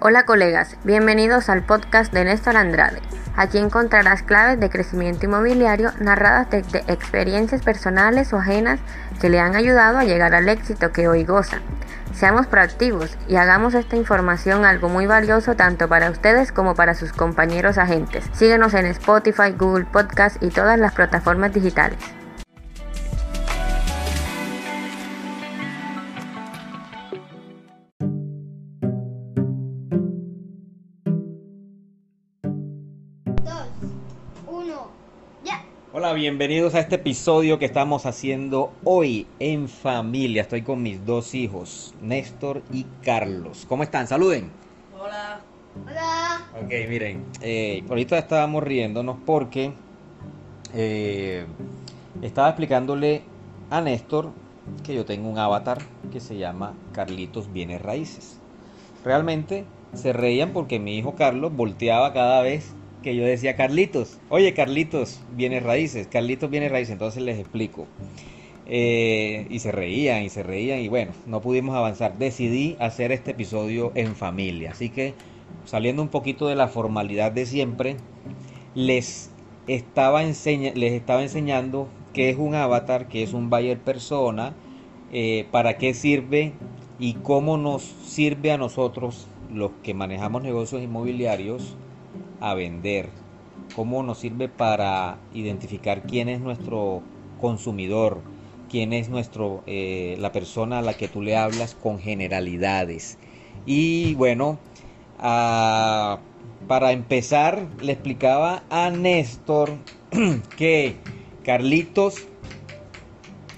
Hola colegas, bienvenidos al podcast de Néstor Andrade. Aquí encontrarás claves de crecimiento inmobiliario narradas desde experiencias personales o ajenas que le han ayudado a llegar al éxito que hoy goza. Seamos proactivos y hagamos esta información algo muy valioso tanto para ustedes como para sus compañeros agentes. Síguenos en Spotify, Google Podcast y todas las plataformas digitales. Bienvenidos a este episodio que estamos haciendo hoy en familia. Estoy con mis dos hijos, Néstor y Carlos. ¿Cómo están? Saluden. Hola. Hola. Ok, miren, eh, ahorita estábamos riéndonos porque eh, estaba explicándole a Néstor que yo tengo un avatar que se llama Carlitos Bienes Raíces. Realmente se reían porque mi hijo Carlos volteaba cada vez que yo decía Carlitos, oye Carlitos, viene raíces, Carlitos viene raíces, entonces les explico. Eh, y se reían y se reían y bueno, no pudimos avanzar. Decidí hacer este episodio en familia, así que saliendo un poquito de la formalidad de siempre, les estaba, les estaba enseñando qué es un avatar, qué es un buyer persona, eh, para qué sirve y cómo nos sirve a nosotros los que manejamos negocios inmobiliarios a vender, cómo nos sirve para identificar quién es nuestro consumidor, quién es nuestro, eh, la persona a la que tú le hablas con generalidades. Y bueno, para empezar, le explicaba a Néstor que Carlitos,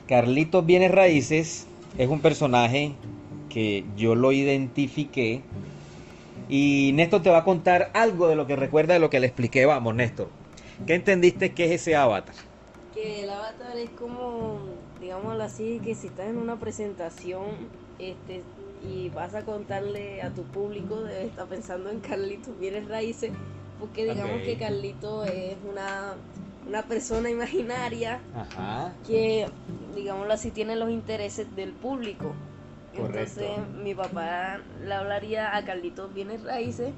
Carlitos Bienes Raíces, es un personaje que yo lo identifiqué y Néstor te va a contar algo de lo que recuerda de lo que le expliqué. Vamos, Néstor. ¿Qué entendiste que es ese avatar? Que el avatar es como, digámoslo así, que si estás en una presentación este, y vas a contarle a tu público, debes estar pensando en Carlitos Bienes Raíces, porque digamos que Carlito es una, una persona imaginaria que, digámoslo así, tiene los intereses del público. Entonces mi papá le hablaría a Carlitos Bienes Raíces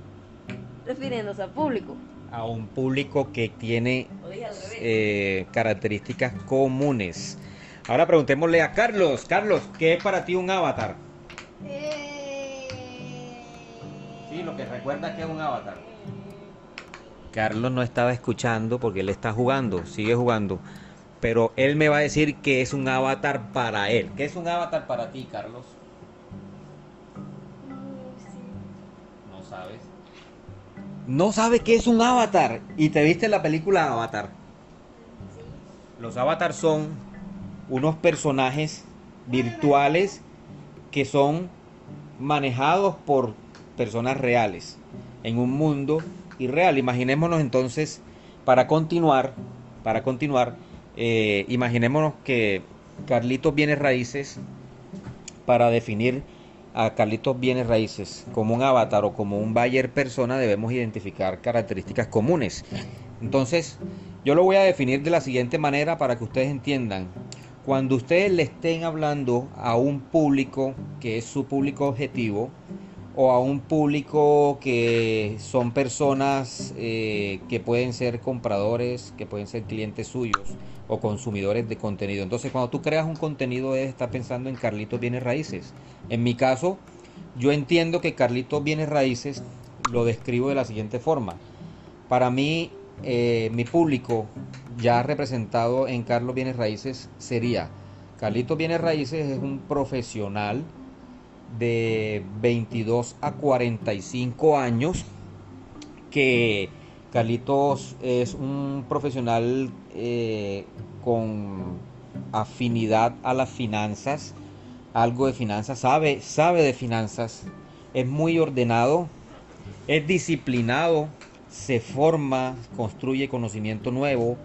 refiriéndose al público. A un público que tiene eh, características comunes. Ahora preguntémosle a Carlos. Carlos, ¿qué es para ti un avatar? Eh... Sí, lo que recuerda que es un avatar. Carlos no estaba escuchando porque él está jugando, sigue jugando. Pero él me va a decir que es un avatar para él. ¿Qué es un avatar para ti, Carlos? No sabe qué es un avatar. ¿Y te viste la película Avatar? Los avatars son unos personajes virtuales que son manejados por personas reales en un mundo irreal. Imaginémonos entonces, para continuar, para continuar, eh, imaginémonos que Carlitos viene raíces para definir a Carlitos Bienes Raíces como un avatar o como un buyer persona debemos identificar características comunes. Entonces, yo lo voy a definir de la siguiente manera para que ustedes entiendan. Cuando ustedes le estén hablando a un público que es su público objetivo, o a un público que son personas eh, que pueden ser compradores, que pueden ser clientes suyos o consumidores de contenido. Entonces, cuando tú creas un contenido, debes estar pensando en Carlitos Bienes Raíces. En mi caso, yo entiendo que Carlitos Bienes Raíces lo describo de la siguiente forma. Para mí, eh, mi público ya representado en Carlos Bienes Raíces sería, Carlitos Bienes Raíces es un profesional, de 22 a 45 años, que Carlitos es un profesional eh, con afinidad a las finanzas, algo de finanzas, sabe, sabe de finanzas, es muy ordenado, es disciplinado, se forma, construye conocimiento nuevo,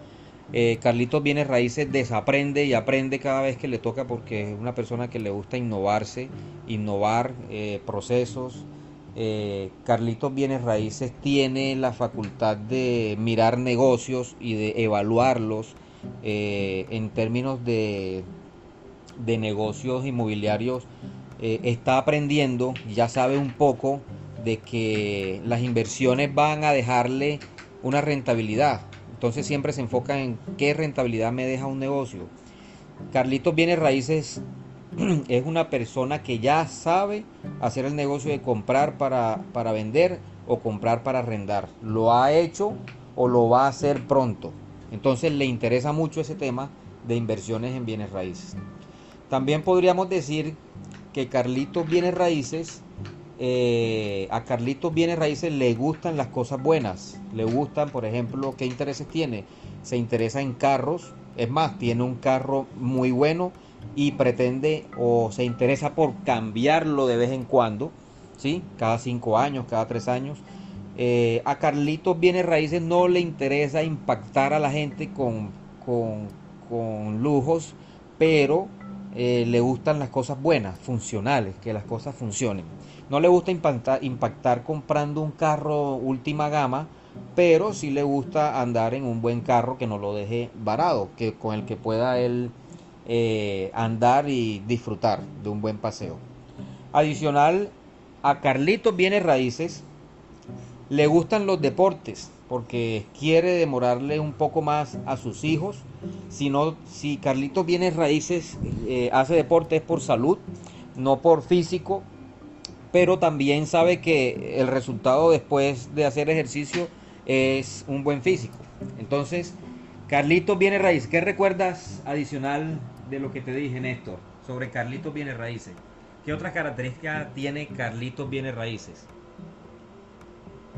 eh, Carlitos viene raíces, desaprende y aprende cada vez que le toca porque es una persona que le gusta innovarse, innovar eh, procesos. Eh, Carlitos Bienes Raíces tiene la facultad de mirar negocios y de evaluarlos en términos de, de negocios inmobiliarios. está aprendiendo, ya sabe un poco de que las inversiones van a dejarle una rentabilidad. Entonces siempre se enfoca en qué rentabilidad me deja un negocio. Carlitos Bienes Raíces es una persona que ya sabe hacer el negocio de comprar para, para vender o comprar para arrendar. Lo ha hecho o lo va a hacer pronto. Entonces le interesa mucho ese tema de inversiones en bienes raíces. También podríamos decir que Carlitos Bienes Raíces, eh, a Carlitos Bienes Raíces le gustan las cosas buenas. Le gustan, por ejemplo, ¿qué intereses tiene? Se interesa en carros. Es más, tiene un carro muy bueno y pretende o se interesa por cambiarlo de vez en cuando, ¿sí? Cada cinco años, cada tres años. Eh, a Carlitos Bienes Raíces no le interesa impactar a la gente con, con, lujos, pero eh, le gustan las cosas buenas, funcionales, que las cosas funcionen. No le gusta impactar, comprando un carro última gama, pero sí le gusta andar en un buen carro que no lo deje varado, que con el que pueda él eh, andar y disfrutar de un buen paseo. Adicional, a Carlitos Bienes Raíces le gustan los deportes porque quiere demorarle un poco más a sus hijos. Si, no, si Carlitos Bienes Raíces eh, hace deporte es por salud, no por físico, pero también sabe que el resultado después de hacer ejercicio es un buen físico. Entonces, Carlitos Bienes Raíces, ¿qué recuerdas adicional de lo que te dije, Néstor, sobre Carlitos Bienes Raíces. ¿Qué otras características tiene Carlitos Bienes Raíces?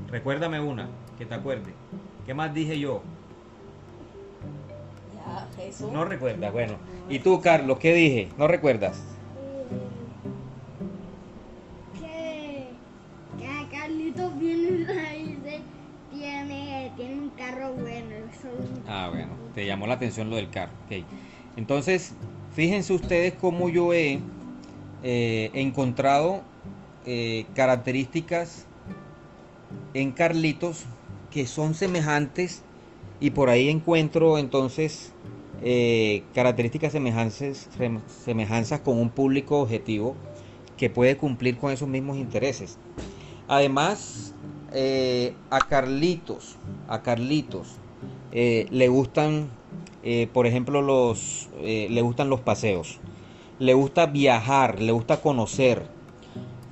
Recuérdame una, que te acuerde. ¿Qué más dije yo? Ya, Jesús. No recuerdas, bueno. ¿Y tú, Carlos, qué dije? ¿No recuerdas? La atención lo del carro. Okay. Entonces, fíjense ustedes cómo yo he eh, encontrado eh, características en Carlitos que son semejantes y por ahí encuentro entonces eh, características semejanzas, semejanzas con un público objetivo que puede cumplir con esos mismos intereses. Además, a Carlitos, a Carlitos le gustan eh, por ejemplo, eh, le gustan los paseos, le gusta viajar, le gusta conocer.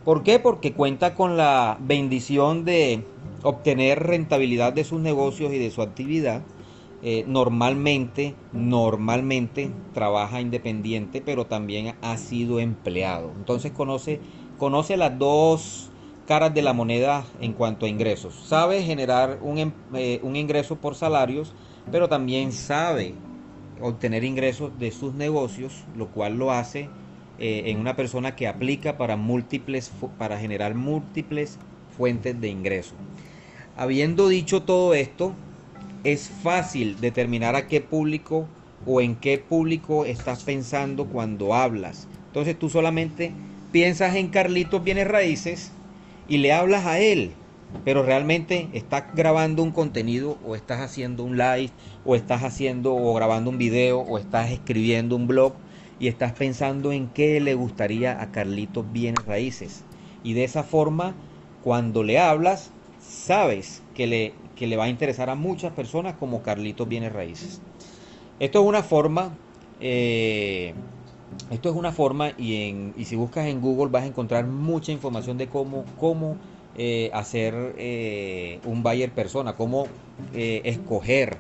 ¿Por qué? Porque cuenta con la bendición de obtener rentabilidad de sus negocios y de su actividad. Eh, normalmente, normalmente trabaja independiente, pero también ha sido empleado. Entonces conoce, conoce las dos caras de la moneda en cuanto a ingresos. Sabe generar un, em, un ingreso por salarios pero también sabe obtener ingresos de sus negocios, lo cual lo hace eh, en una persona que aplica para múltiples para generar múltiples fuentes de ingreso. Habiendo dicho todo esto, es fácil determinar a qué público o en qué público estás pensando cuando hablas. Entonces tú solamente piensas en Carlitos Bienes Raíces y le hablas a él pero realmente estás grabando un contenido o estás haciendo un live o estás haciendo o grabando un video o estás escribiendo un blog y estás pensando en qué le gustaría a Carlitos Bienes Raíces. Y de esa forma, cuando le hablas, sabes que le, que le va a interesar a muchas personas como Carlitos Bienes Raíces. Esto es una forma, eh, esto es una forma y, en, y si buscas en Google vas a encontrar mucha información de cómo, cómo eh, hacer eh, un buyer persona, cómo eh, escoger.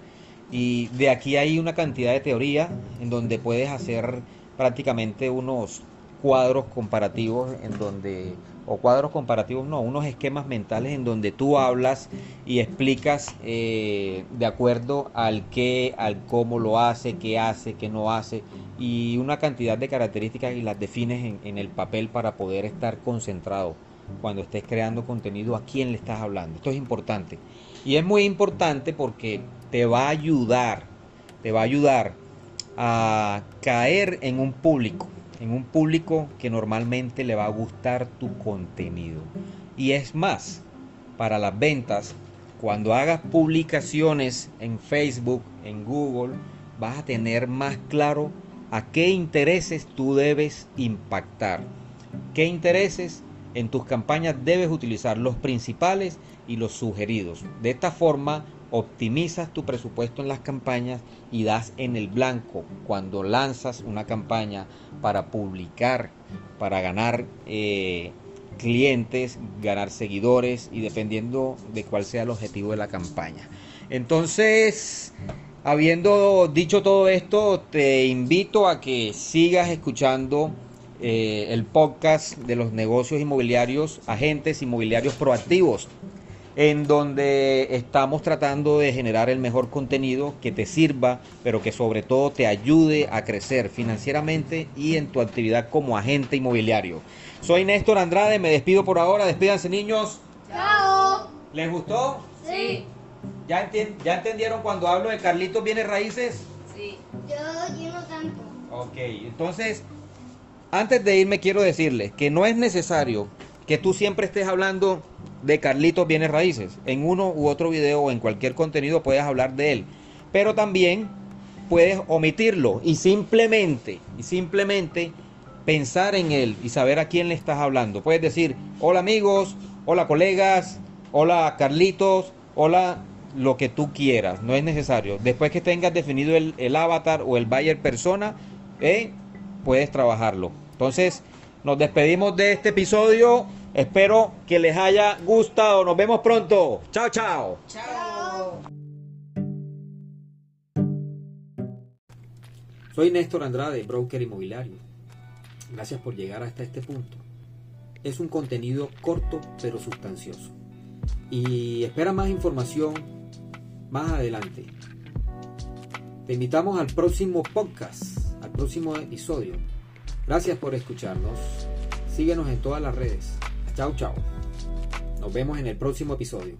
Y de aquí hay una cantidad de teoría en donde puedes hacer prácticamente unos cuadros comparativos en donde o cuadros comparativos no, unos esquemas mentales en donde tú hablas y explicas de acuerdo al qué, al cómo lo hace, qué hace, qué no hace y una cantidad de características y las defines en, en el papel para poder estar concentrado cuando estés creando contenido a quién le estás hablando. Esto es importante. Y es muy importante porque te va a ayudar, te va a ayudar a caer en un público, en un público que normalmente le va a gustar tu contenido. Y es más, para las ventas, cuando hagas publicaciones en Facebook, en Google, vas a tener más claro a qué intereses tú debes impactar. ¿Qué intereses? En tus campañas debes utilizar los principales y los sugeridos. De esta forma optimizas tu presupuesto en las campañas y das en el blanco cuando lanzas una campaña para publicar, para ganar eh, clientes, ganar seguidores y dependiendo de cuál sea el objetivo de la campaña. Entonces, habiendo dicho todo esto, te invito a que sigas escuchando eh, el podcast de los negocios inmobiliarios, agentes inmobiliarios proactivos en donde estamos tratando de generar el mejor contenido que te sirva, pero que sobre todo te ayude a crecer financieramente y en tu actividad como agente inmobiliario. Soy Néstor Andrade, me despido por ahora, despídanse niños. Chao. ¿Les gustó? Sí. ¿Ya, ¿Ya entendieron cuando hablo de Carlitos Bienes Raíces? Sí. Yo, yo no tanto. Ok, entonces, antes de irme quiero decirles que no es necesario que tú siempre estés hablando de Carlitos Bienes Raíces. En uno u otro video o en cualquier contenido puedes hablar de él. Pero también puedes omitirlo y simplemente, y simplemente pensar en él y saber a quién le estás hablando. Puedes decir, hola amigos, hola colegas, hola Carlitos, hola lo que tú quieras. No es necesario. Después que tengas definido el, avatar o el buyer persona, eh, puedes trabajarlo. Entonces, nos despedimos de este episodio. Espero que les haya gustado. Nos vemos pronto. Chao, chao. Chao. Soy Néstor Andrade, broker inmobiliario. Gracias por llegar hasta este punto. Es un contenido corto pero sustancioso. Y espera más información más adelante. Te invitamos al próximo podcast, al próximo episodio. Gracias por escucharnos. Síguenos en todas las redes. Chao, chao. Nos vemos en el próximo episodio.